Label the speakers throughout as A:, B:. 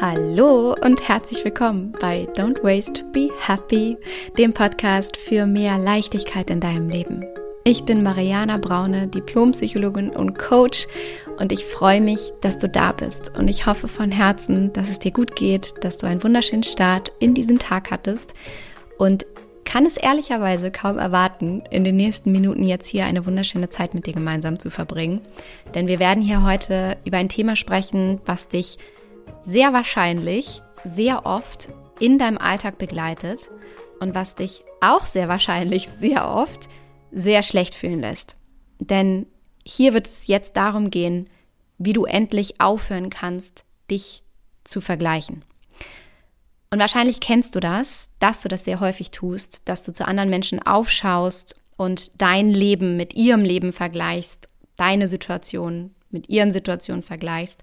A: Hallo und herzlich willkommen bei Don't Waste, Be Happy, dem Podcast für mehr Leichtigkeit in deinem Leben. Ich bin Mariana Braune, Diplompsychologin und Coach und ich freue mich, dass du da bist und ich hoffe von Herzen, dass es dir gut geht, dass du einen wunderschönen Start in diesen Tag hattest und kann es ehrlicherweise kaum erwarten, in den nächsten Minuten jetzt hier eine wunderschöne Zeit mit dir gemeinsam zu verbringen. Denn wir werden hier heute über ein Thema sprechen, was dich sehr wahrscheinlich sehr oft in deinem Alltag begleitet und was dich auch sehr wahrscheinlich sehr oft sehr schlecht fühlen lässt. Denn hier wird es jetzt darum gehen, wie du endlich aufhören kannst, dich zu vergleichen. Und wahrscheinlich kennst du das, dass du das sehr häufig tust, dass du zu anderen Menschen aufschaust und dein Leben mit ihrem Leben vergleichst, deine Situation mit ihren Situationen vergleichst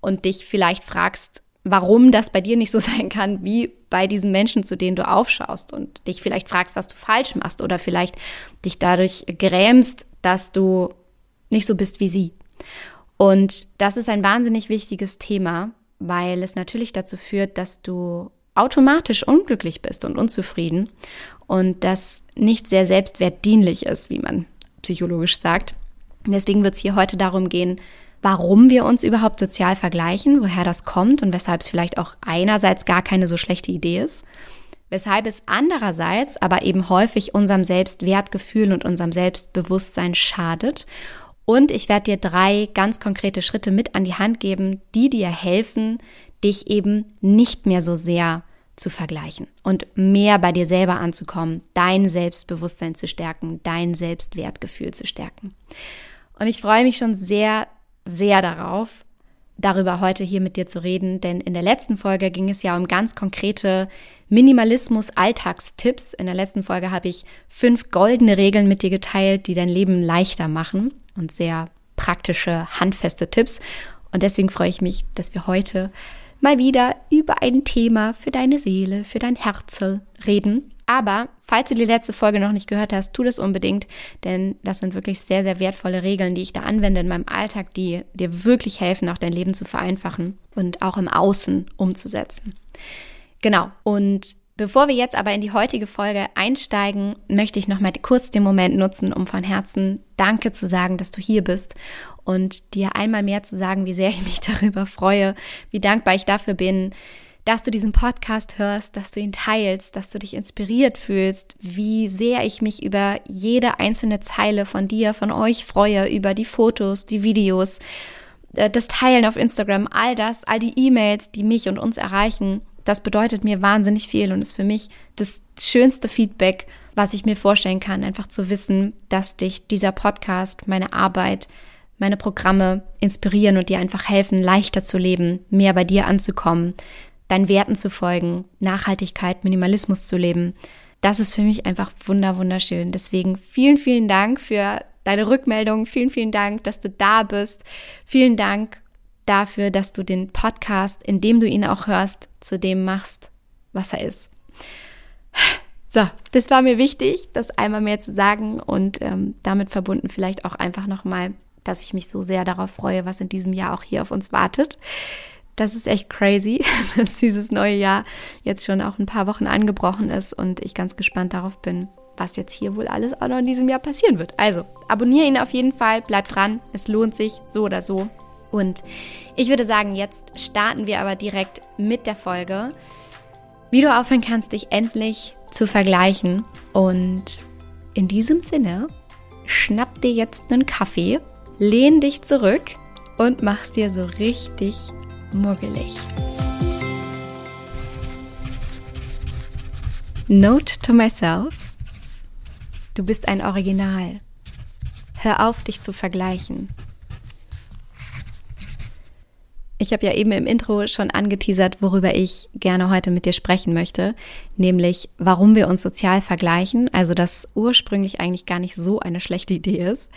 A: und dich vielleicht fragst, warum das bei dir nicht so sein kann wie bei diesen Menschen, zu denen du aufschaust und dich vielleicht fragst, was du falsch machst oder vielleicht dich dadurch grämst, dass du nicht so bist wie sie. Und das ist ein wahnsinnig wichtiges Thema, weil es natürlich dazu führt, dass du automatisch unglücklich bist und unzufrieden und das nicht sehr selbstwertdienlich ist, wie man psychologisch sagt. Deswegen wird es hier heute darum gehen, warum wir uns überhaupt sozial vergleichen, woher das kommt und weshalb es vielleicht auch einerseits gar keine so schlechte Idee ist, weshalb es andererseits aber eben häufig unserem Selbstwertgefühl und unserem Selbstbewusstsein schadet. Und ich werde dir drei ganz konkrete Schritte mit an die Hand geben, die dir helfen, dich eben nicht mehr so sehr zu vergleichen und mehr bei dir selber anzukommen, dein Selbstbewusstsein zu stärken, dein Selbstwertgefühl zu stärken. Und ich freue mich schon sehr sehr darauf, darüber heute hier mit dir zu reden, denn in der letzten Folge ging es ja um ganz konkrete Minimalismus-Alltagstipps. In der letzten Folge habe ich fünf goldene Regeln mit dir geteilt, die dein Leben leichter machen und sehr praktische, handfeste Tipps. Und deswegen freue ich mich, dass wir heute mal wieder über ein Thema für deine Seele, für dein Herzel reden. Aber falls du die letzte Folge noch nicht gehört hast, tu das unbedingt, denn das sind wirklich sehr, sehr wertvolle Regeln, die ich da anwende in meinem Alltag, die dir wirklich helfen, auch dein Leben zu vereinfachen und auch im Außen umzusetzen. Genau. Und bevor wir jetzt aber in die heutige Folge einsteigen, möchte ich noch mal kurz den Moment nutzen, um von Herzen Danke zu sagen, dass du hier bist und dir einmal mehr zu sagen, wie sehr ich mich darüber freue, wie dankbar ich dafür bin, dass du diesen Podcast hörst, dass du ihn teilst, dass du dich inspiriert fühlst, wie sehr ich mich über jede einzelne Zeile von dir, von euch freue, über die Fotos, die Videos, äh, das Teilen auf Instagram, all das, all die E-Mails, die mich und uns erreichen. Das bedeutet mir wahnsinnig viel und ist für mich das schönste Feedback, was ich mir vorstellen kann, einfach zu wissen, dass dich dieser Podcast, meine Arbeit, meine Programme inspirieren und dir einfach helfen, leichter zu leben, mehr bei dir anzukommen, deinen Werten zu folgen, Nachhaltigkeit, Minimalismus zu leben. Das ist für mich einfach wunder, wunderschön. Deswegen vielen, vielen Dank für deine Rückmeldung. Vielen, vielen Dank, dass du da bist. Vielen Dank dafür, dass du den Podcast, indem du ihn auch hörst, zu dem machst, was er ist. So, das war mir wichtig, das einmal mehr zu sagen und ähm, damit verbunden vielleicht auch einfach nochmal, dass ich mich so sehr darauf freue, was in diesem Jahr auch hier auf uns wartet das ist echt crazy, dass dieses neue Jahr jetzt schon auch ein paar Wochen angebrochen ist und ich ganz gespannt darauf bin, was jetzt hier wohl alles auch noch in diesem Jahr passieren wird. Also, abonniere ihn auf jeden Fall, bleib dran, es lohnt sich so oder so. Und ich würde sagen, jetzt starten wir aber direkt mit der Folge, wie du aufhören kannst, dich endlich zu vergleichen. Und in diesem Sinne, schnapp dir jetzt einen Kaffee, lehn dich zurück und mach's dir so richtig muggelig. Note to myself. Du bist ein Original. Hör auf, dich zu vergleichen. Ich habe ja eben im Intro schon angeteasert, worüber ich gerne heute mit dir sprechen möchte, nämlich warum wir uns sozial vergleichen, also dass ursprünglich eigentlich gar nicht so eine schlechte Idee ist,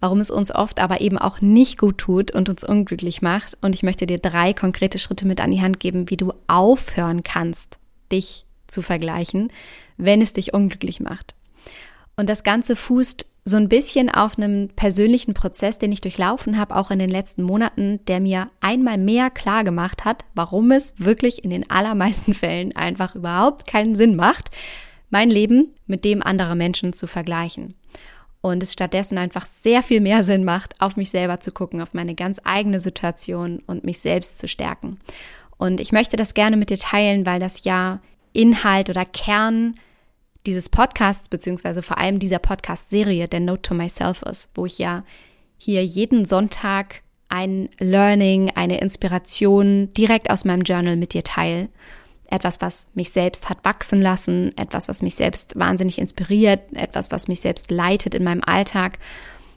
A: warum es uns oft aber eben auch nicht gut tut und uns unglücklich macht. Und ich möchte dir drei konkrete Schritte mit an die Hand geben, wie du aufhören kannst, dich zu vergleichen, wenn es dich unglücklich macht. Und das Ganze fußt so ein bisschen auf einem persönlichen Prozess, den ich durchlaufen habe, auch in den letzten Monaten, der mir einmal mehr klar gemacht hat, warum es wirklich in den allermeisten Fällen einfach überhaupt keinen Sinn macht, mein Leben mit dem anderer Menschen zu vergleichen. Und es stattdessen einfach sehr viel mehr Sinn macht, auf mich selber zu gucken, auf meine ganz eigene Situation und mich selbst zu stärken. Und ich möchte das gerne mit dir teilen, weil das ja Inhalt oder Kern dieses Podcasts, beziehungsweise vor allem dieser Podcast-Serie, der Note to Myself ist, wo ich ja hier jeden Sonntag ein Learning, eine Inspiration direkt aus meinem Journal mit dir teile. Etwas, was mich selbst hat wachsen lassen, etwas, was mich selbst wahnsinnig inspiriert, etwas, was mich selbst leitet in meinem Alltag,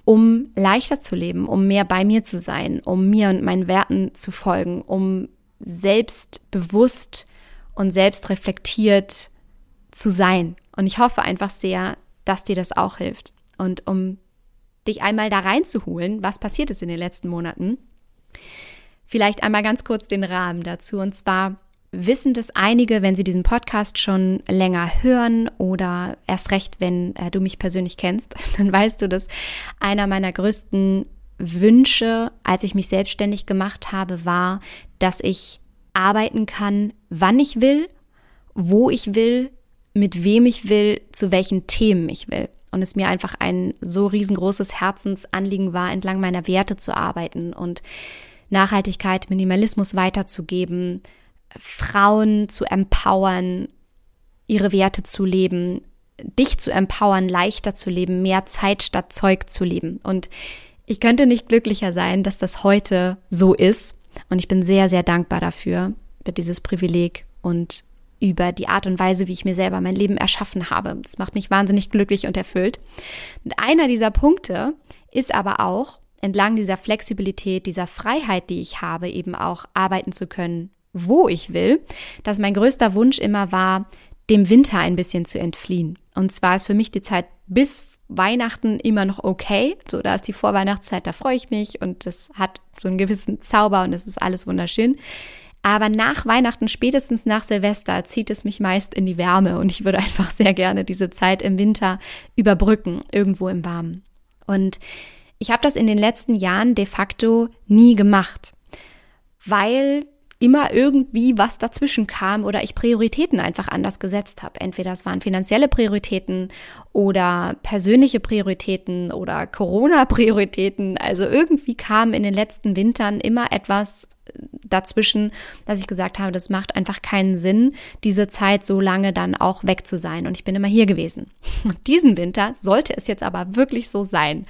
A: um leichter zu leben, um mehr bei mir zu sein, um mir und meinen Werten zu folgen, um selbstbewusst und selbstreflektiert zu sein und ich hoffe einfach sehr, dass dir das auch hilft. Und um dich einmal da reinzuholen, was passiert ist in den letzten Monaten, vielleicht einmal ganz kurz den Rahmen dazu. Und zwar wissen das einige, wenn sie diesen Podcast schon länger hören oder erst recht, wenn äh, du mich persönlich kennst, dann weißt du, dass einer meiner größten Wünsche, als ich mich selbstständig gemacht habe, war, dass ich arbeiten kann, wann ich will, wo ich will, mit wem ich will, zu welchen Themen ich will. Und es mir einfach ein so riesengroßes Herzensanliegen war, entlang meiner Werte zu arbeiten und Nachhaltigkeit, Minimalismus weiterzugeben, Frauen zu empowern, ihre Werte zu leben, dich zu empowern, leichter zu leben, mehr Zeit statt Zeug zu leben. Und ich könnte nicht glücklicher sein, dass das heute so ist. Und ich bin sehr, sehr dankbar dafür, für dieses Privileg und über die Art und Weise, wie ich mir selber mein Leben erschaffen habe. Das macht mich wahnsinnig glücklich und erfüllt. Und einer dieser Punkte ist aber auch, entlang dieser Flexibilität, dieser Freiheit, die ich habe, eben auch arbeiten zu können, wo ich will, dass mein größter Wunsch immer war, dem Winter ein bisschen zu entfliehen. Und zwar ist für mich die Zeit bis Weihnachten immer noch okay. So, da ist die Vorweihnachtszeit, da freue ich mich und das hat so einen gewissen Zauber und es ist alles wunderschön. Aber nach Weihnachten, spätestens nach Silvester, zieht es mich meist in die Wärme und ich würde einfach sehr gerne diese Zeit im Winter überbrücken, irgendwo im Warmen. Und ich habe das in den letzten Jahren de facto nie gemacht, weil immer irgendwie was dazwischen kam oder ich Prioritäten einfach anders gesetzt habe. Entweder es waren finanzielle Prioritäten oder persönliche Prioritäten oder Corona-Prioritäten. Also irgendwie kam in den letzten Wintern immer etwas dazwischen, dass ich gesagt habe, das macht einfach keinen Sinn, diese Zeit so lange dann auch weg zu sein. Und ich bin immer hier gewesen. Und diesen Winter sollte es jetzt aber wirklich so sein.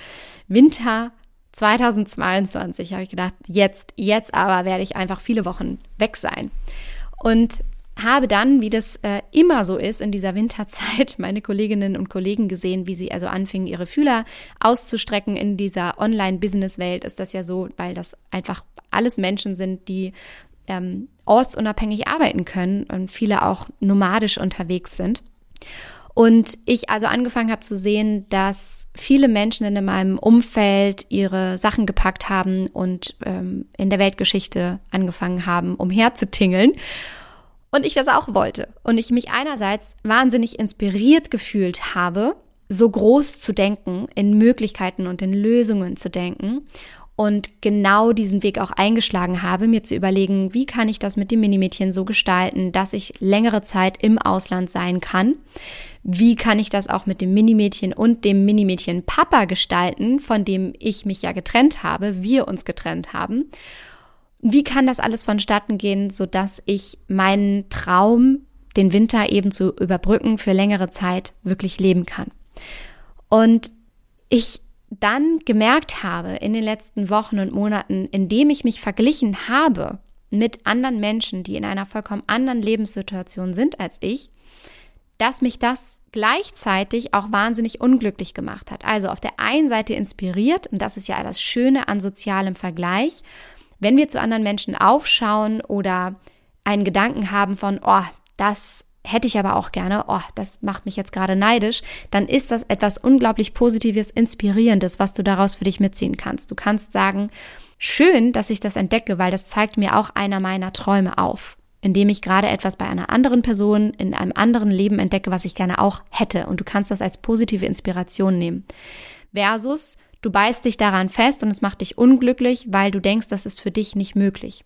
A: Winter 2022 habe ich gedacht, jetzt, jetzt aber werde ich einfach viele Wochen weg sein. Und habe dann, wie das äh, immer so ist in dieser Winterzeit, meine Kolleginnen und Kollegen gesehen, wie sie also anfingen, ihre Fühler auszustrecken. In dieser Online-Business-Welt ist das ja so, weil das einfach alles Menschen sind, die ähm, ortsunabhängig arbeiten können und viele auch nomadisch unterwegs sind. Und ich also angefangen habe zu sehen, dass viele Menschen in meinem Umfeld ihre Sachen gepackt haben und ähm, in der Weltgeschichte angefangen haben, umherzutingeln. Und ich das auch wollte. Und ich mich einerseits wahnsinnig inspiriert gefühlt habe, so groß zu denken, in Möglichkeiten und in Lösungen zu denken und genau diesen Weg auch eingeschlagen habe, mir zu überlegen, wie kann ich das mit dem Minimädchen so gestalten, dass ich längere Zeit im Ausland sein kann. Wie kann ich das auch mit dem Minimädchen und dem Minimädchen Papa gestalten, von dem ich mich ja getrennt habe, wir uns getrennt haben. Wie kann das alles vonstatten gehen, sodass ich meinen Traum, den Winter eben zu überbrücken, für längere Zeit wirklich leben kann? Und ich dann gemerkt habe in den letzten Wochen und Monaten, indem ich mich verglichen habe mit anderen Menschen, die in einer vollkommen anderen Lebenssituation sind als ich, dass mich das gleichzeitig auch wahnsinnig unglücklich gemacht hat. Also auf der einen Seite inspiriert, und das ist ja das Schöne an sozialem Vergleich, wenn wir zu anderen Menschen aufschauen oder einen Gedanken haben von, oh, das hätte ich aber auch gerne, oh, das macht mich jetzt gerade neidisch, dann ist das etwas unglaublich Positives, Inspirierendes, was du daraus für dich mitziehen kannst. Du kannst sagen, schön, dass ich das entdecke, weil das zeigt mir auch einer meiner Träume auf, indem ich gerade etwas bei einer anderen Person in einem anderen Leben entdecke, was ich gerne auch hätte. Und du kannst das als positive Inspiration nehmen. versus du beißt dich daran fest und es macht dich unglücklich, weil du denkst, das ist für dich nicht möglich.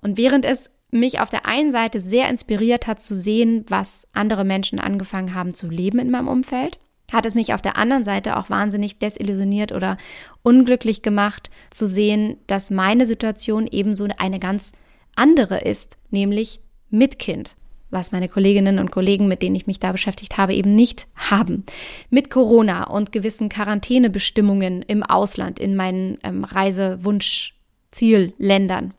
A: Und während es mich auf der einen Seite sehr inspiriert hat zu sehen, was andere Menschen angefangen haben zu leben in meinem Umfeld, hat es mich auf der anderen Seite auch wahnsinnig desillusioniert oder unglücklich gemacht zu sehen, dass meine Situation ebenso eine ganz andere ist, nämlich mit Kind was meine Kolleginnen und Kollegen, mit denen ich mich da beschäftigt habe, eben nicht haben. Mit Corona und gewissen Quarantänebestimmungen im Ausland, in meinen ähm, Reisewunsch-Zielländern.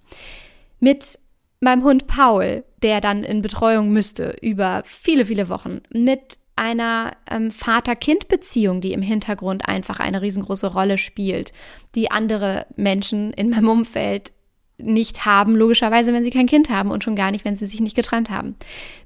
A: Mit meinem Hund Paul, der dann in Betreuung müsste über viele, viele Wochen. Mit einer ähm, Vater-Kind-Beziehung, die im Hintergrund einfach eine riesengroße Rolle spielt, die andere Menschen in meinem Umfeld nicht haben, logischerweise, wenn sie kein Kind haben und schon gar nicht, wenn sie sich nicht getrennt haben.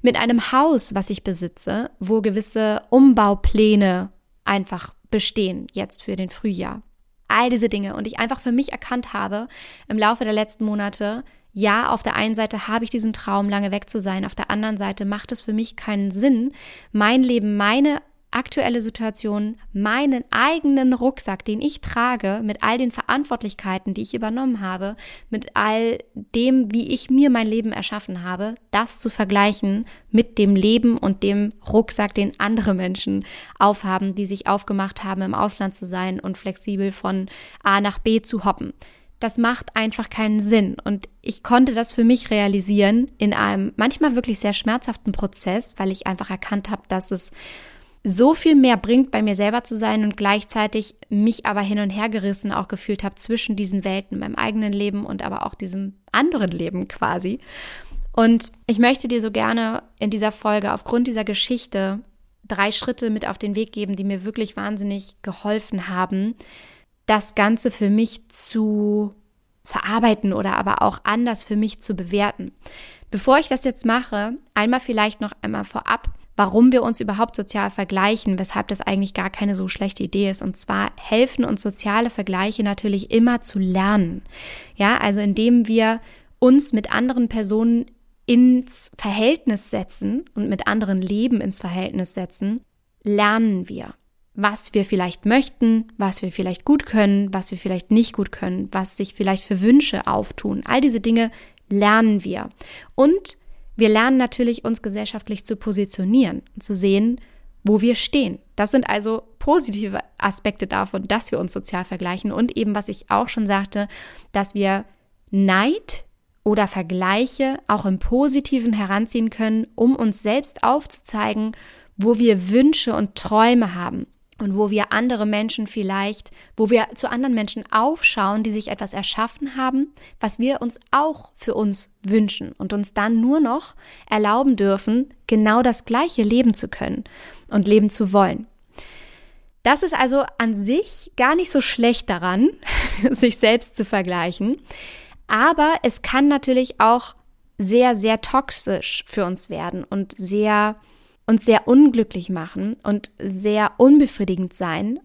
A: Mit einem Haus, was ich besitze, wo gewisse Umbaupläne einfach bestehen, jetzt für den Frühjahr. All diese Dinge. Und ich einfach für mich erkannt habe im Laufe der letzten Monate, ja, auf der einen Seite habe ich diesen Traum, lange weg zu sein, auf der anderen Seite macht es für mich keinen Sinn, mein Leben, meine aktuelle Situation, meinen eigenen Rucksack, den ich trage, mit all den Verantwortlichkeiten, die ich übernommen habe, mit all dem, wie ich mir mein Leben erschaffen habe, das zu vergleichen mit dem Leben und dem Rucksack, den andere Menschen aufhaben, die sich aufgemacht haben, im Ausland zu sein und flexibel von A nach B zu hoppen. Das macht einfach keinen Sinn. Und ich konnte das für mich realisieren in einem manchmal wirklich sehr schmerzhaften Prozess, weil ich einfach erkannt habe, dass es so viel mehr bringt, bei mir selber zu sein und gleichzeitig mich aber hin und her gerissen auch gefühlt habe zwischen diesen Welten, meinem eigenen Leben und aber auch diesem anderen Leben quasi. Und ich möchte dir so gerne in dieser Folge aufgrund dieser Geschichte drei Schritte mit auf den Weg geben, die mir wirklich wahnsinnig geholfen haben, das Ganze für mich zu verarbeiten oder aber auch anders für mich zu bewerten. Bevor ich das jetzt mache, einmal vielleicht noch einmal vorab warum wir uns überhaupt sozial vergleichen, weshalb das eigentlich gar keine so schlechte Idee ist. Und zwar helfen uns soziale Vergleiche natürlich immer zu lernen. Ja, also indem wir uns mit anderen Personen ins Verhältnis setzen und mit anderen Leben ins Verhältnis setzen, lernen wir, was wir vielleicht möchten, was wir vielleicht gut können, was wir vielleicht nicht gut können, was sich vielleicht für Wünsche auftun. All diese Dinge lernen wir. Und wir lernen natürlich, uns gesellschaftlich zu positionieren und zu sehen, wo wir stehen. Das sind also positive Aspekte davon, dass wir uns sozial vergleichen und eben, was ich auch schon sagte, dass wir Neid oder Vergleiche auch im Positiven heranziehen können, um uns selbst aufzuzeigen, wo wir Wünsche und Träume haben und wo wir andere Menschen vielleicht, wo wir zu anderen Menschen aufschauen, die sich etwas erschaffen haben, was wir uns auch für uns wünschen und uns dann nur noch erlauben dürfen, genau das gleiche leben zu können und leben zu wollen. Das ist also an sich gar nicht so schlecht daran, sich selbst zu vergleichen, aber es kann natürlich auch sehr, sehr toxisch für uns werden und sehr uns sehr unglücklich machen und sehr unbefriedigend sein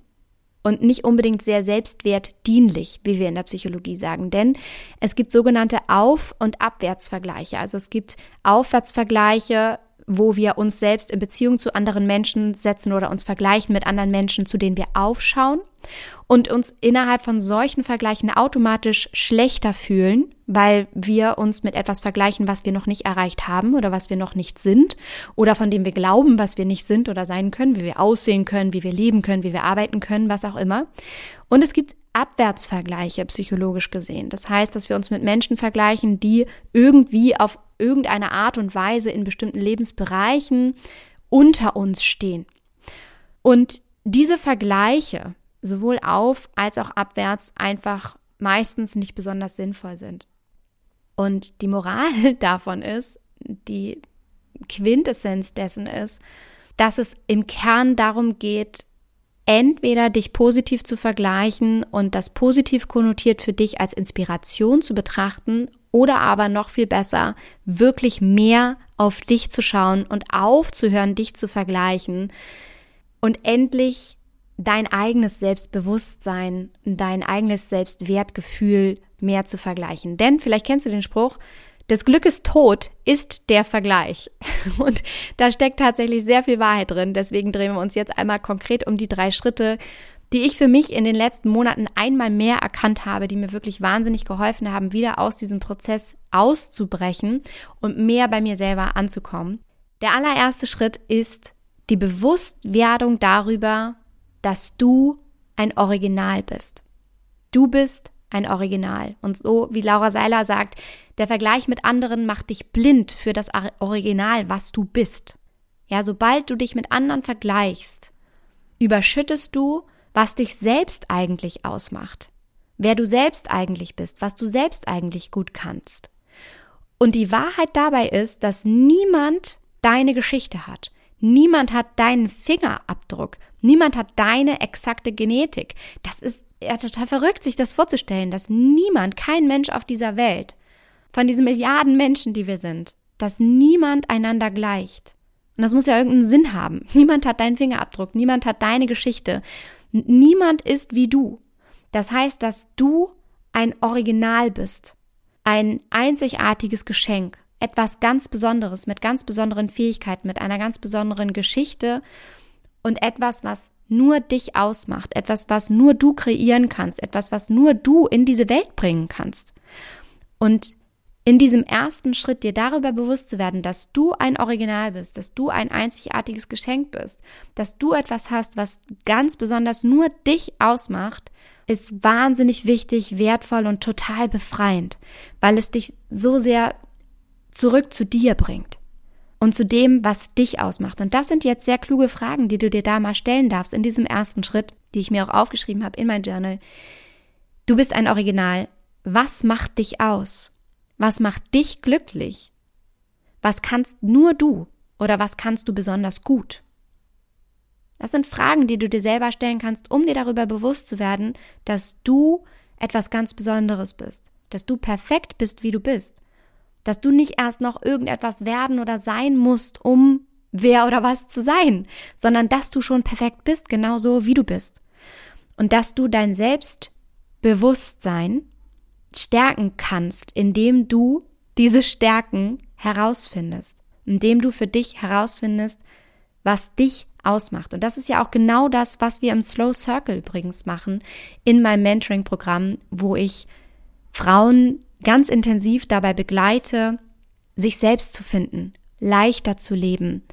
A: und nicht unbedingt sehr selbstwertdienlich, wie wir in der Psychologie sagen. Denn es gibt sogenannte Auf- und Abwärtsvergleiche. Also es gibt Aufwärtsvergleiche, wo wir uns selbst in Beziehung zu anderen Menschen setzen oder uns vergleichen mit anderen Menschen, zu denen wir aufschauen und uns innerhalb von solchen Vergleichen automatisch schlechter fühlen, weil wir uns mit etwas vergleichen, was wir noch nicht erreicht haben oder was wir noch nicht sind oder von dem wir glauben, was wir nicht sind oder sein können, wie wir aussehen können, wie wir leben können, wie wir arbeiten können, was auch immer. Und es gibt Abwärtsvergleiche psychologisch gesehen. Das heißt, dass wir uns mit Menschen vergleichen, die irgendwie auf irgendeine Art und Weise in bestimmten Lebensbereichen unter uns stehen. Und diese Vergleiche, sowohl auf als auch abwärts, einfach meistens nicht besonders sinnvoll sind. Und die Moral davon ist, die Quintessenz dessen ist, dass es im Kern darum geht, entweder dich positiv zu vergleichen und das positiv konnotiert für dich als Inspiration zu betrachten oder aber noch viel besser, wirklich mehr auf dich zu schauen und aufzuhören, dich zu vergleichen und endlich dein eigenes Selbstbewusstsein, dein eigenes Selbstwertgefühl mehr zu vergleichen. Denn vielleicht kennst du den Spruch, das Glück ist tot, ist der Vergleich. Und da steckt tatsächlich sehr viel Wahrheit drin. Deswegen drehen wir uns jetzt einmal konkret um die drei Schritte, die ich für mich in den letzten Monaten einmal mehr erkannt habe, die mir wirklich wahnsinnig geholfen haben, wieder aus diesem Prozess auszubrechen und mehr bei mir selber anzukommen. Der allererste Schritt ist die Bewusstwerdung darüber, dass du ein Original bist. Du bist ein Original. Und so wie Laura Seiler sagt, der Vergleich mit anderen macht dich blind für das Original, was du bist. Ja, sobald du dich mit anderen vergleichst, überschüttest du was dich selbst eigentlich ausmacht, wer du selbst eigentlich bist, was du selbst eigentlich gut kannst. Und die Wahrheit dabei ist, dass niemand deine Geschichte hat. Niemand hat deinen Fingerabdruck. Niemand hat deine exakte Genetik. Das ist ja total verrückt, sich das vorzustellen, dass niemand, kein Mensch auf dieser Welt, von diesen Milliarden Menschen, die wir sind, dass niemand einander gleicht. Und das muss ja irgendeinen Sinn haben. Niemand hat deinen Fingerabdruck, niemand hat deine Geschichte. Niemand ist wie du. Das heißt, dass du ein Original bist, ein einzigartiges Geschenk, etwas ganz Besonderes mit ganz besonderen Fähigkeiten, mit einer ganz besonderen Geschichte und etwas, was nur dich ausmacht, etwas, was nur du kreieren kannst, etwas, was nur du in diese Welt bringen kannst. Und in diesem ersten Schritt dir darüber bewusst zu werden, dass du ein Original bist, dass du ein einzigartiges Geschenk bist, dass du etwas hast, was ganz besonders nur dich ausmacht, ist wahnsinnig wichtig, wertvoll und total befreiend, weil es dich so sehr zurück zu dir bringt und zu dem, was dich ausmacht. Und das sind jetzt sehr kluge Fragen, die du dir da mal stellen darfst in diesem ersten Schritt, die ich mir auch aufgeschrieben habe in mein Journal. Du bist ein Original. Was macht dich aus? Was macht dich glücklich? Was kannst nur du oder was kannst du besonders gut? Das sind Fragen, die du dir selber stellen kannst, um dir darüber bewusst zu werden, dass du etwas ganz Besonderes bist, dass du perfekt bist, wie du bist, dass du nicht erst noch irgendetwas werden oder sein musst, um wer oder was zu sein, sondern dass du schon perfekt bist, genauso wie du bist. Und dass du dein Selbstbewusstsein stärken kannst, indem du diese Stärken herausfindest, indem du für dich herausfindest, was dich ausmacht. Und das ist ja auch genau das, was wir im Slow Circle übrigens machen in meinem Mentoring-Programm, wo ich Frauen ganz intensiv dabei begleite, sich selbst zu finden, leichter zu leben,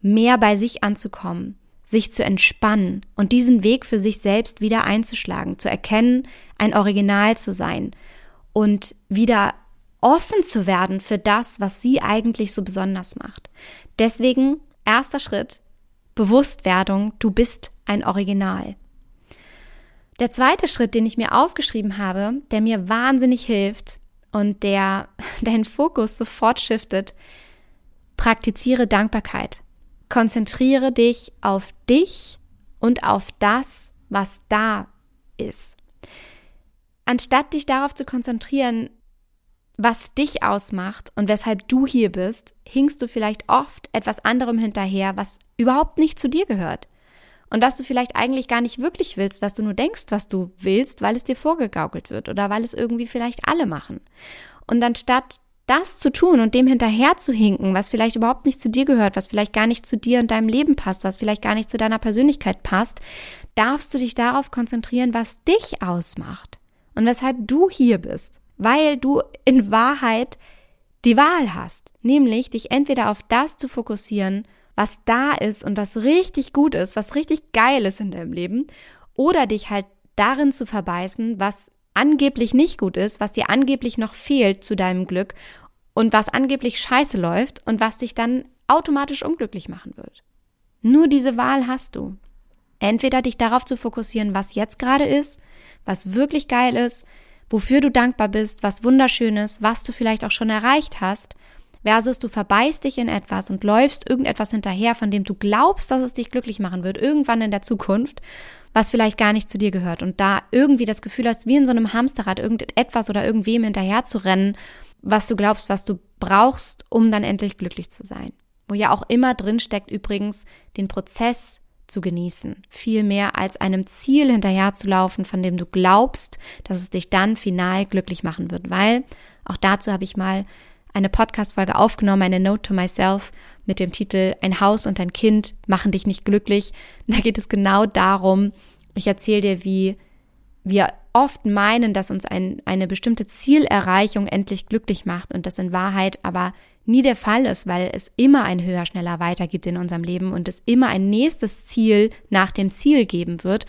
A: mehr bei sich anzukommen, sich zu entspannen und diesen Weg für sich selbst wieder einzuschlagen, zu erkennen, ein Original zu sein und wieder offen zu werden für das, was sie eigentlich so besonders macht. Deswegen erster Schritt, Bewusstwerdung, du bist ein Original. Der zweite Schritt, den ich mir aufgeschrieben habe, der mir wahnsinnig hilft und der deinen Fokus sofort shiftet, praktiziere Dankbarkeit. Konzentriere dich auf dich und auf das, was da ist. Anstatt dich darauf zu konzentrieren, was dich ausmacht und weshalb du hier bist, hingst du vielleicht oft etwas anderem hinterher, was überhaupt nicht zu dir gehört. Und was du vielleicht eigentlich gar nicht wirklich willst, was du nur denkst, was du willst, weil es dir vorgegaukelt wird oder weil es irgendwie vielleicht alle machen. Und anstatt das zu tun und dem hinterher zu hinken, was vielleicht überhaupt nicht zu dir gehört, was vielleicht gar nicht zu dir und deinem Leben passt, was vielleicht gar nicht zu deiner Persönlichkeit passt, darfst du dich darauf konzentrieren, was dich ausmacht und weshalb du hier bist, weil du in Wahrheit die Wahl hast, nämlich dich entweder auf das zu fokussieren, was da ist und was richtig gut ist, was richtig geil ist in deinem Leben, oder dich halt darin zu verbeißen, was angeblich nicht gut ist, was dir angeblich noch fehlt zu deinem Glück und was angeblich scheiße läuft und was dich dann automatisch unglücklich machen wird. Nur diese Wahl hast du. Entweder dich darauf zu fokussieren, was jetzt gerade ist, was wirklich geil ist, wofür du dankbar bist, was wunderschön ist, was du vielleicht auch schon erreicht hast, versus du verbeißt dich in etwas und läufst irgendetwas hinterher, von dem du glaubst, dass es dich glücklich machen wird, irgendwann in der Zukunft, was vielleicht gar nicht zu dir gehört. Und da irgendwie das Gefühl hast, wie in so einem Hamsterrad irgendetwas oder irgendwem hinterher zu rennen, was du glaubst, was du brauchst, um dann endlich glücklich zu sein. Wo ja auch immer drin steckt übrigens den Prozess zu genießen, viel mehr als einem Ziel hinterherzulaufen, von dem du glaubst, dass es dich dann final glücklich machen wird, weil auch dazu habe ich mal eine Podcast-Folge aufgenommen, eine Note to Myself mit dem Titel Ein Haus und ein Kind machen dich nicht glücklich. Da geht es genau darum, Ich erzähle dir, wie wir oft meinen, dass uns ein, eine bestimmte Zielerreichung endlich glücklich macht und das in Wahrheit aber nie der Fall ist, weil es immer ein höher, schneller weiter gibt in unserem Leben und es immer ein nächstes Ziel nach dem Ziel geben wird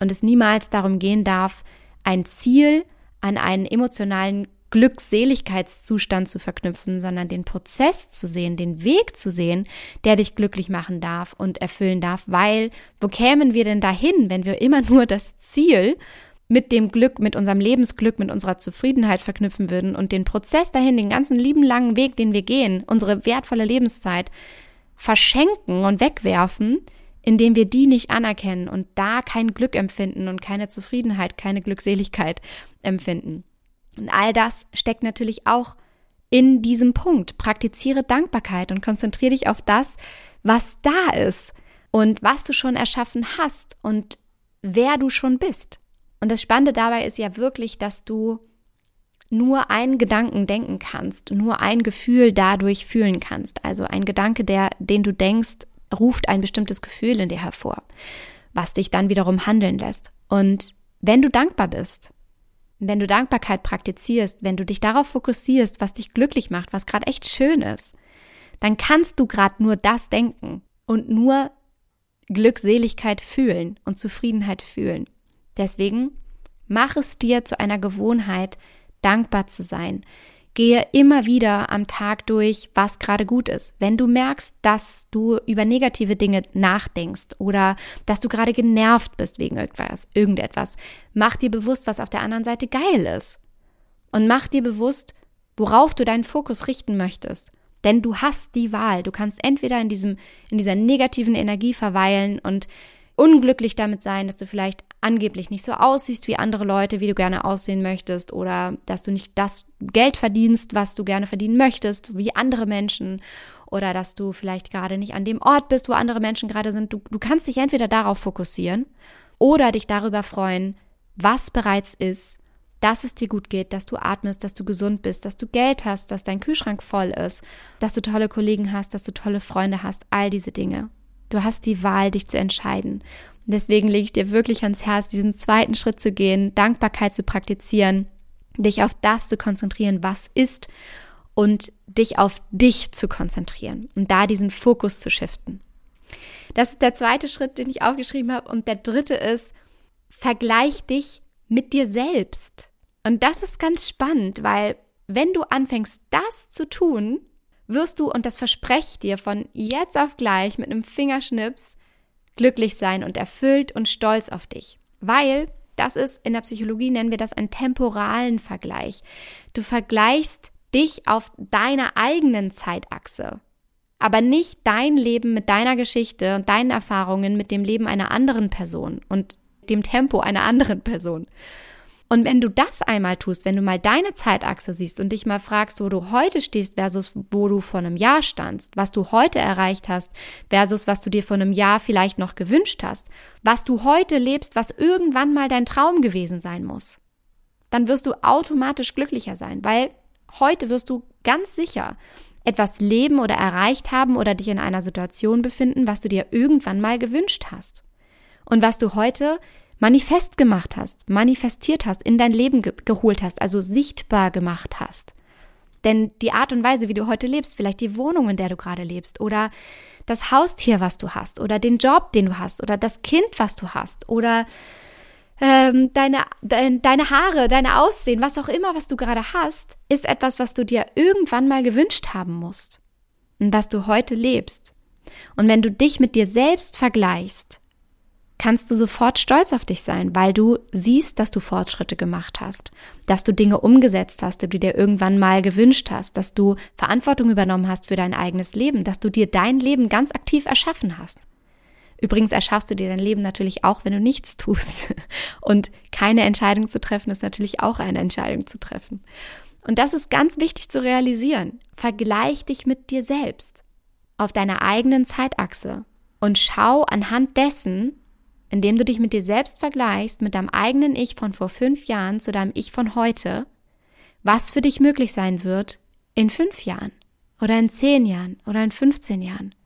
A: und es niemals darum gehen darf, ein Ziel an einen emotionalen Glückseligkeitszustand zu verknüpfen, sondern den Prozess zu sehen, den Weg zu sehen, der dich glücklich machen darf und erfüllen darf, weil wo kämen wir denn dahin, wenn wir immer nur das Ziel mit dem Glück, mit unserem Lebensglück, mit unserer Zufriedenheit verknüpfen würden und den Prozess dahin, den ganzen lieben langen Weg, den wir gehen, unsere wertvolle Lebenszeit verschenken und wegwerfen, indem wir die nicht anerkennen und da kein Glück empfinden und keine Zufriedenheit, keine Glückseligkeit empfinden. Und all das steckt natürlich auch in diesem Punkt. Praktiziere Dankbarkeit und konzentriere dich auf das, was da ist und was du schon erschaffen hast und wer du schon bist. Und das Spannende dabei ist ja wirklich, dass du nur einen Gedanken denken kannst, nur ein Gefühl dadurch fühlen kannst. Also ein Gedanke, der, den du denkst, ruft ein bestimmtes Gefühl in dir hervor, was dich dann wiederum handeln lässt. Und wenn du dankbar bist, wenn du Dankbarkeit praktizierst, wenn du dich darauf fokussierst, was dich glücklich macht, was gerade echt schön ist, dann kannst du gerade nur das denken und nur Glückseligkeit fühlen und Zufriedenheit fühlen. Deswegen mach es dir zu einer Gewohnheit, dankbar zu sein. Gehe immer wieder am Tag durch, was gerade gut ist. Wenn du merkst, dass du über negative Dinge nachdenkst oder dass du gerade genervt bist wegen irgendwas, irgendetwas, mach dir bewusst, was auf der anderen Seite geil ist. Und mach dir bewusst, worauf du deinen Fokus richten möchtest. Denn du hast die Wahl. Du kannst entweder in diesem, in dieser negativen Energie verweilen und unglücklich damit sein, dass du vielleicht angeblich nicht so aussiehst wie andere Leute, wie du gerne aussehen möchtest oder dass du nicht das Geld verdienst, was du gerne verdienen möchtest, wie andere Menschen oder dass du vielleicht gerade nicht an dem Ort bist, wo andere Menschen gerade sind. Du, du kannst dich entweder darauf fokussieren oder dich darüber freuen, was bereits ist, dass es dir gut geht, dass du atmest, dass du gesund bist, dass du Geld hast, dass dein Kühlschrank voll ist, dass du tolle Kollegen hast, dass du tolle Freunde hast, all diese Dinge. Du hast die Wahl, dich zu entscheiden. Und deswegen lege ich dir wirklich ans Herz, diesen zweiten Schritt zu gehen, Dankbarkeit zu praktizieren, dich auf das zu konzentrieren, was ist und dich auf dich zu konzentrieren und da diesen Fokus zu shiften. Das ist der zweite Schritt, den ich aufgeschrieben habe. Und der dritte ist, vergleich dich mit dir selbst. Und das ist ganz spannend, weil wenn du anfängst, das zu tun, wirst du, und das verspreche ich dir von jetzt auf gleich mit einem Fingerschnips, glücklich sein und erfüllt und stolz auf dich. Weil das ist, in der Psychologie nennen wir das einen temporalen Vergleich. Du vergleichst dich auf deiner eigenen Zeitachse, aber nicht dein Leben mit deiner Geschichte und deinen Erfahrungen mit dem Leben einer anderen Person und dem Tempo einer anderen Person. Und wenn du das einmal tust, wenn du mal deine Zeitachse siehst und dich mal fragst, wo du heute stehst versus wo du vor einem Jahr standst, was du heute erreicht hast versus was du dir vor einem Jahr vielleicht noch gewünscht hast, was du heute lebst, was irgendwann mal dein Traum gewesen sein muss, dann wirst du automatisch glücklicher sein, weil heute wirst du ganz sicher etwas leben oder erreicht haben oder dich in einer Situation befinden, was du dir irgendwann mal gewünscht hast. Und was du heute manifest gemacht hast, manifestiert hast, in dein Leben ge geholt hast, also sichtbar gemacht hast. Denn die Art und Weise, wie du heute lebst, vielleicht die Wohnung, in der du gerade lebst, oder das Haustier, was du hast, oder den Job, den du hast, oder das Kind, was du hast, oder ähm, deine, de, deine Haare, deine Aussehen, was auch immer, was du gerade hast, ist etwas, was du dir irgendwann mal gewünscht haben musst und was du heute lebst. Und wenn du dich mit dir selbst vergleichst, kannst du sofort stolz auf dich sein, weil du siehst, dass du Fortschritte gemacht hast, dass du Dinge umgesetzt hast, die du dir irgendwann mal gewünscht hast, dass du Verantwortung übernommen hast für dein eigenes Leben, dass du dir dein Leben ganz aktiv erschaffen hast. Übrigens erschaffst du dir dein Leben natürlich auch, wenn du nichts tust. Und keine Entscheidung zu treffen ist natürlich auch eine Entscheidung zu treffen. Und das ist ganz wichtig zu realisieren. Vergleich dich mit dir selbst auf deiner eigenen Zeitachse und schau anhand dessen, indem du dich mit dir selbst vergleichst, mit deinem eigenen Ich von vor fünf Jahren zu deinem Ich von heute, was für dich möglich sein wird in fünf Jahren oder in zehn Jahren oder in 15 Jahren.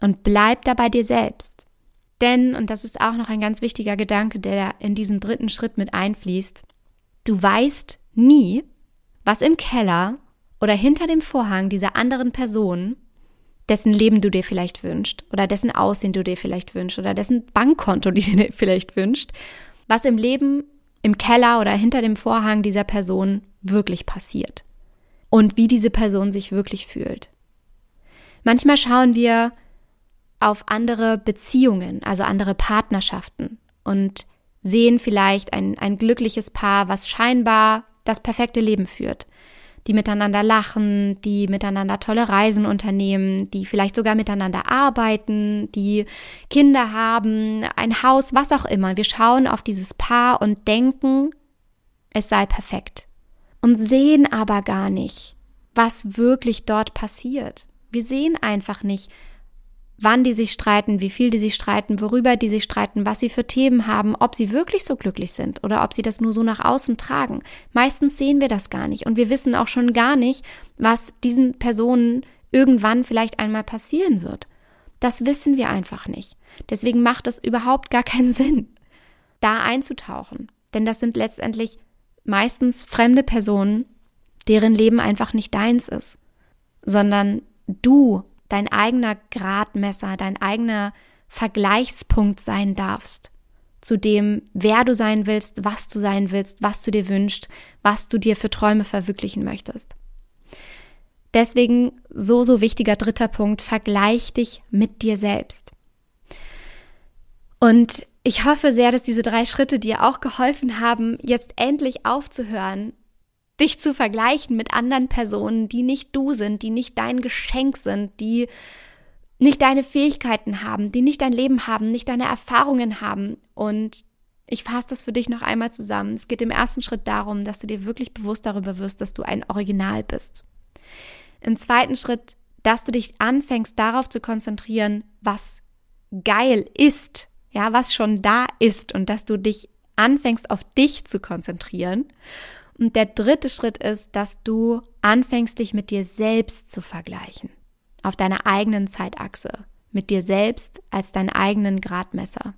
A: Und bleib dabei dir selbst. Denn, und das ist auch noch ein ganz wichtiger Gedanke, der in diesen dritten Schritt mit einfließt, du weißt nie, was im Keller oder hinter dem Vorhang dieser anderen Person, dessen Leben du dir vielleicht wünschst oder dessen Aussehen du dir vielleicht wünschst oder dessen Bankkonto du dir vielleicht wünschst, was im Leben im Keller oder hinter dem Vorhang dieser Person wirklich passiert und wie diese Person sich wirklich fühlt. Manchmal schauen wir auf andere Beziehungen, also andere Partnerschaften und sehen vielleicht ein, ein glückliches Paar, was scheinbar das perfekte Leben führt, die miteinander lachen, die miteinander tolle Reisen unternehmen, die vielleicht sogar miteinander arbeiten, die Kinder haben, ein Haus, was auch immer. Wir schauen auf dieses Paar und denken, es sei perfekt und sehen aber gar nicht, was wirklich dort passiert. Wir sehen einfach nicht, wann die sich streiten, wie viel die sich streiten, worüber die sich streiten, was sie für Themen haben, ob sie wirklich so glücklich sind oder ob sie das nur so nach außen tragen. Meistens sehen wir das gar nicht und wir wissen auch schon gar nicht, was diesen Personen irgendwann vielleicht einmal passieren wird. Das wissen wir einfach nicht. Deswegen macht es überhaupt gar keinen Sinn, da einzutauchen. Denn das sind letztendlich meistens fremde Personen, deren Leben einfach nicht deins ist, sondern du dein eigener Gradmesser, dein eigener Vergleichspunkt sein darfst zu dem, wer du sein willst, was du sein willst, was du dir wünschst, was du dir für Träume verwirklichen möchtest. Deswegen so, so wichtiger dritter Punkt, vergleich dich mit dir selbst. Und ich hoffe sehr, dass diese drei Schritte dir auch geholfen haben, jetzt endlich aufzuhören, dich zu vergleichen mit anderen Personen, die nicht du sind, die nicht dein Geschenk sind, die nicht deine Fähigkeiten haben, die nicht dein Leben haben, nicht deine Erfahrungen haben. Und ich fasse das für dich noch einmal zusammen. Es geht im ersten Schritt darum, dass du dir wirklich bewusst darüber wirst, dass du ein Original bist. Im zweiten Schritt, dass du dich anfängst darauf zu konzentrieren, was geil ist, ja, was schon da ist und dass du dich anfängst auf dich zu konzentrieren. Und der dritte Schritt ist, dass du anfängst, dich mit dir selbst zu vergleichen. Auf deiner eigenen Zeitachse. Mit dir selbst als deinen eigenen Gradmesser.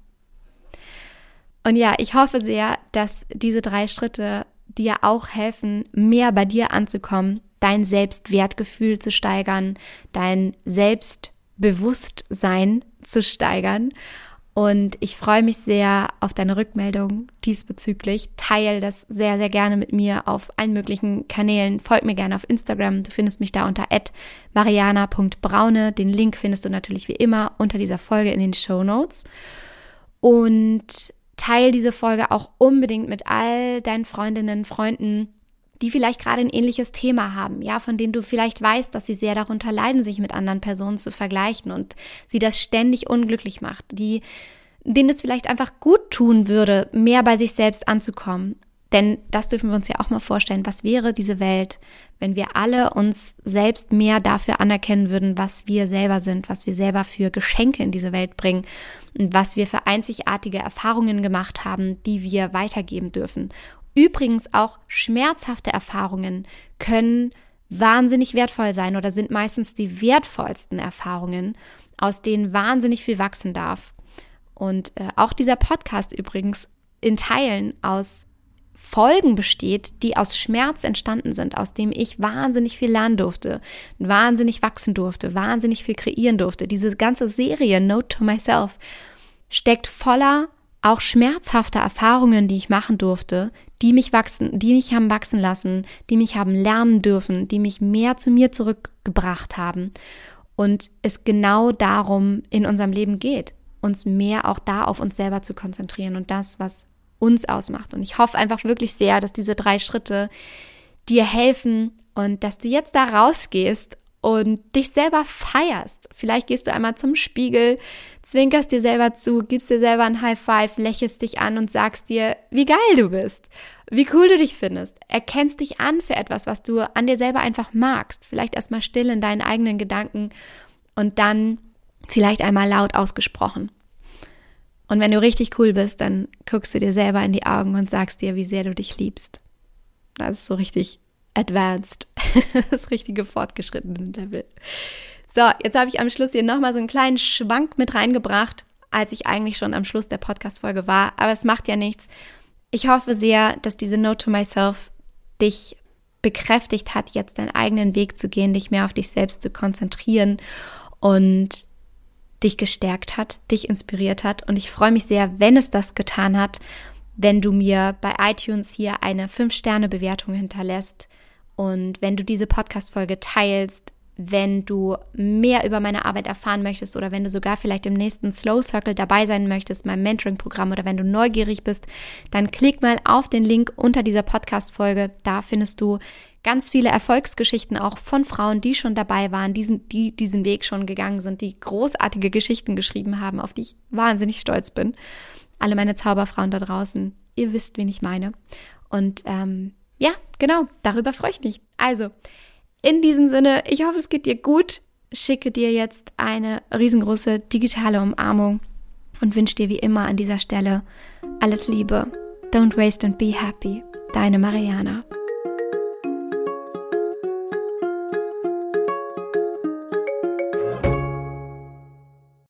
A: Und ja, ich hoffe sehr, dass diese drei Schritte dir auch helfen, mehr bei dir anzukommen, dein Selbstwertgefühl zu steigern, dein Selbstbewusstsein zu steigern und ich freue mich sehr auf deine Rückmeldung diesbezüglich. Teil das sehr, sehr gerne mit mir auf allen möglichen Kanälen. Folg mir gerne auf Instagram. Du findest mich da unter mariana.braune. Den Link findest du natürlich wie immer unter dieser Folge in den Show Notes. Und teil diese Folge auch unbedingt mit all deinen Freundinnen, Freunden, die vielleicht gerade ein ähnliches Thema haben, ja, von denen du vielleicht weißt, dass sie sehr darunter leiden, sich mit anderen Personen zu vergleichen und sie das ständig unglücklich macht, die, denen es vielleicht einfach gut tun würde, mehr bei sich selbst anzukommen. Denn das dürfen wir uns ja auch mal vorstellen. Was wäre diese Welt, wenn wir alle uns selbst mehr dafür anerkennen würden, was wir selber sind, was wir selber für Geschenke in diese Welt bringen und was wir für einzigartige Erfahrungen gemacht haben, die wir weitergeben dürfen Übrigens auch schmerzhafte Erfahrungen können wahnsinnig wertvoll sein oder sind meistens die wertvollsten Erfahrungen, aus denen wahnsinnig viel wachsen darf. Und äh, auch dieser Podcast übrigens in Teilen aus Folgen besteht, die aus Schmerz entstanden sind, aus dem ich wahnsinnig viel lernen durfte, wahnsinnig wachsen durfte, wahnsinnig viel kreieren durfte. Diese ganze Serie Note to Myself steckt voller auch schmerzhafte Erfahrungen, die ich machen durfte, die mich wachsen, die mich haben wachsen lassen, die mich haben lernen dürfen, die mich mehr zu mir zurückgebracht haben. Und es genau darum in unserem Leben geht, uns mehr auch da auf uns selber zu konzentrieren und das, was uns ausmacht. Und ich hoffe einfach wirklich sehr, dass diese drei Schritte dir helfen und dass du jetzt da rausgehst und dich selber feierst. Vielleicht gehst du einmal zum Spiegel, zwinkerst dir selber zu, gibst dir selber ein High Five, lächelst dich an und sagst dir, wie geil du bist, wie cool du dich findest. Erkennst dich an für etwas, was du an dir selber einfach magst. Vielleicht erstmal still in deinen eigenen Gedanken und dann vielleicht einmal laut ausgesprochen. Und wenn du richtig cool bist, dann guckst du dir selber in die Augen und sagst dir, wie sehr du dich liebst. Das ist so richtig advanced. das richtige fortgeschrittene Level. So, jetzt habe ich am Schluss hier nochmal so einen kleinen Schwank mit reingebracht als ich eigentlich schon am Schluss der Podcast-Folge war. Aber es macht ja nichts. Ich hoffe sehr, dass diese Note to Myself dich bekräftigt hat, jetzt deinen eigenen Weg zu gehen, dich mehr auf dich selbst zu konzentrieren und dich gestärkt hat, dich inspiriert hat. Und ich freue mich sehr, wenn es das getan hat, wenn du mir bei iTunes hier eine 5-Sterne-Bewertung hinterlässt und wenn du diese Podcast-Folge teilst, wenn du mehr über meine Arbeit erfahren möchtest oder wenn du sogar vielleicht im nächsten Slow Circle dabei sein möchtest, meinem Mentoring-Programm oder wenn du neugierig bist, dann klick mal auf den Link unter dieser Podcast-Folge. Da findest du ganz viele Erfolgsgeschichten auch von Frauen, die schon dabei waren, diesen, die diesen Weg schon gegangen sind, die großartige Geschichten geschrieben haben, auf die ich wahnsinnig stolz bin. Alle meine Zauberfrauen da draußen, ihr wisst, wen ich meine. Und ähm, ja, genau, darüber freue ich mich. Also, in diesem Sinne, ich hoffe, es geht dir gut. Schicke dir jetzt eine riesengroße digitale Umarmung und wünsche dir wie immer an dieser Stelle alles Liebe. Don't waste and be happy. Deine Mariana.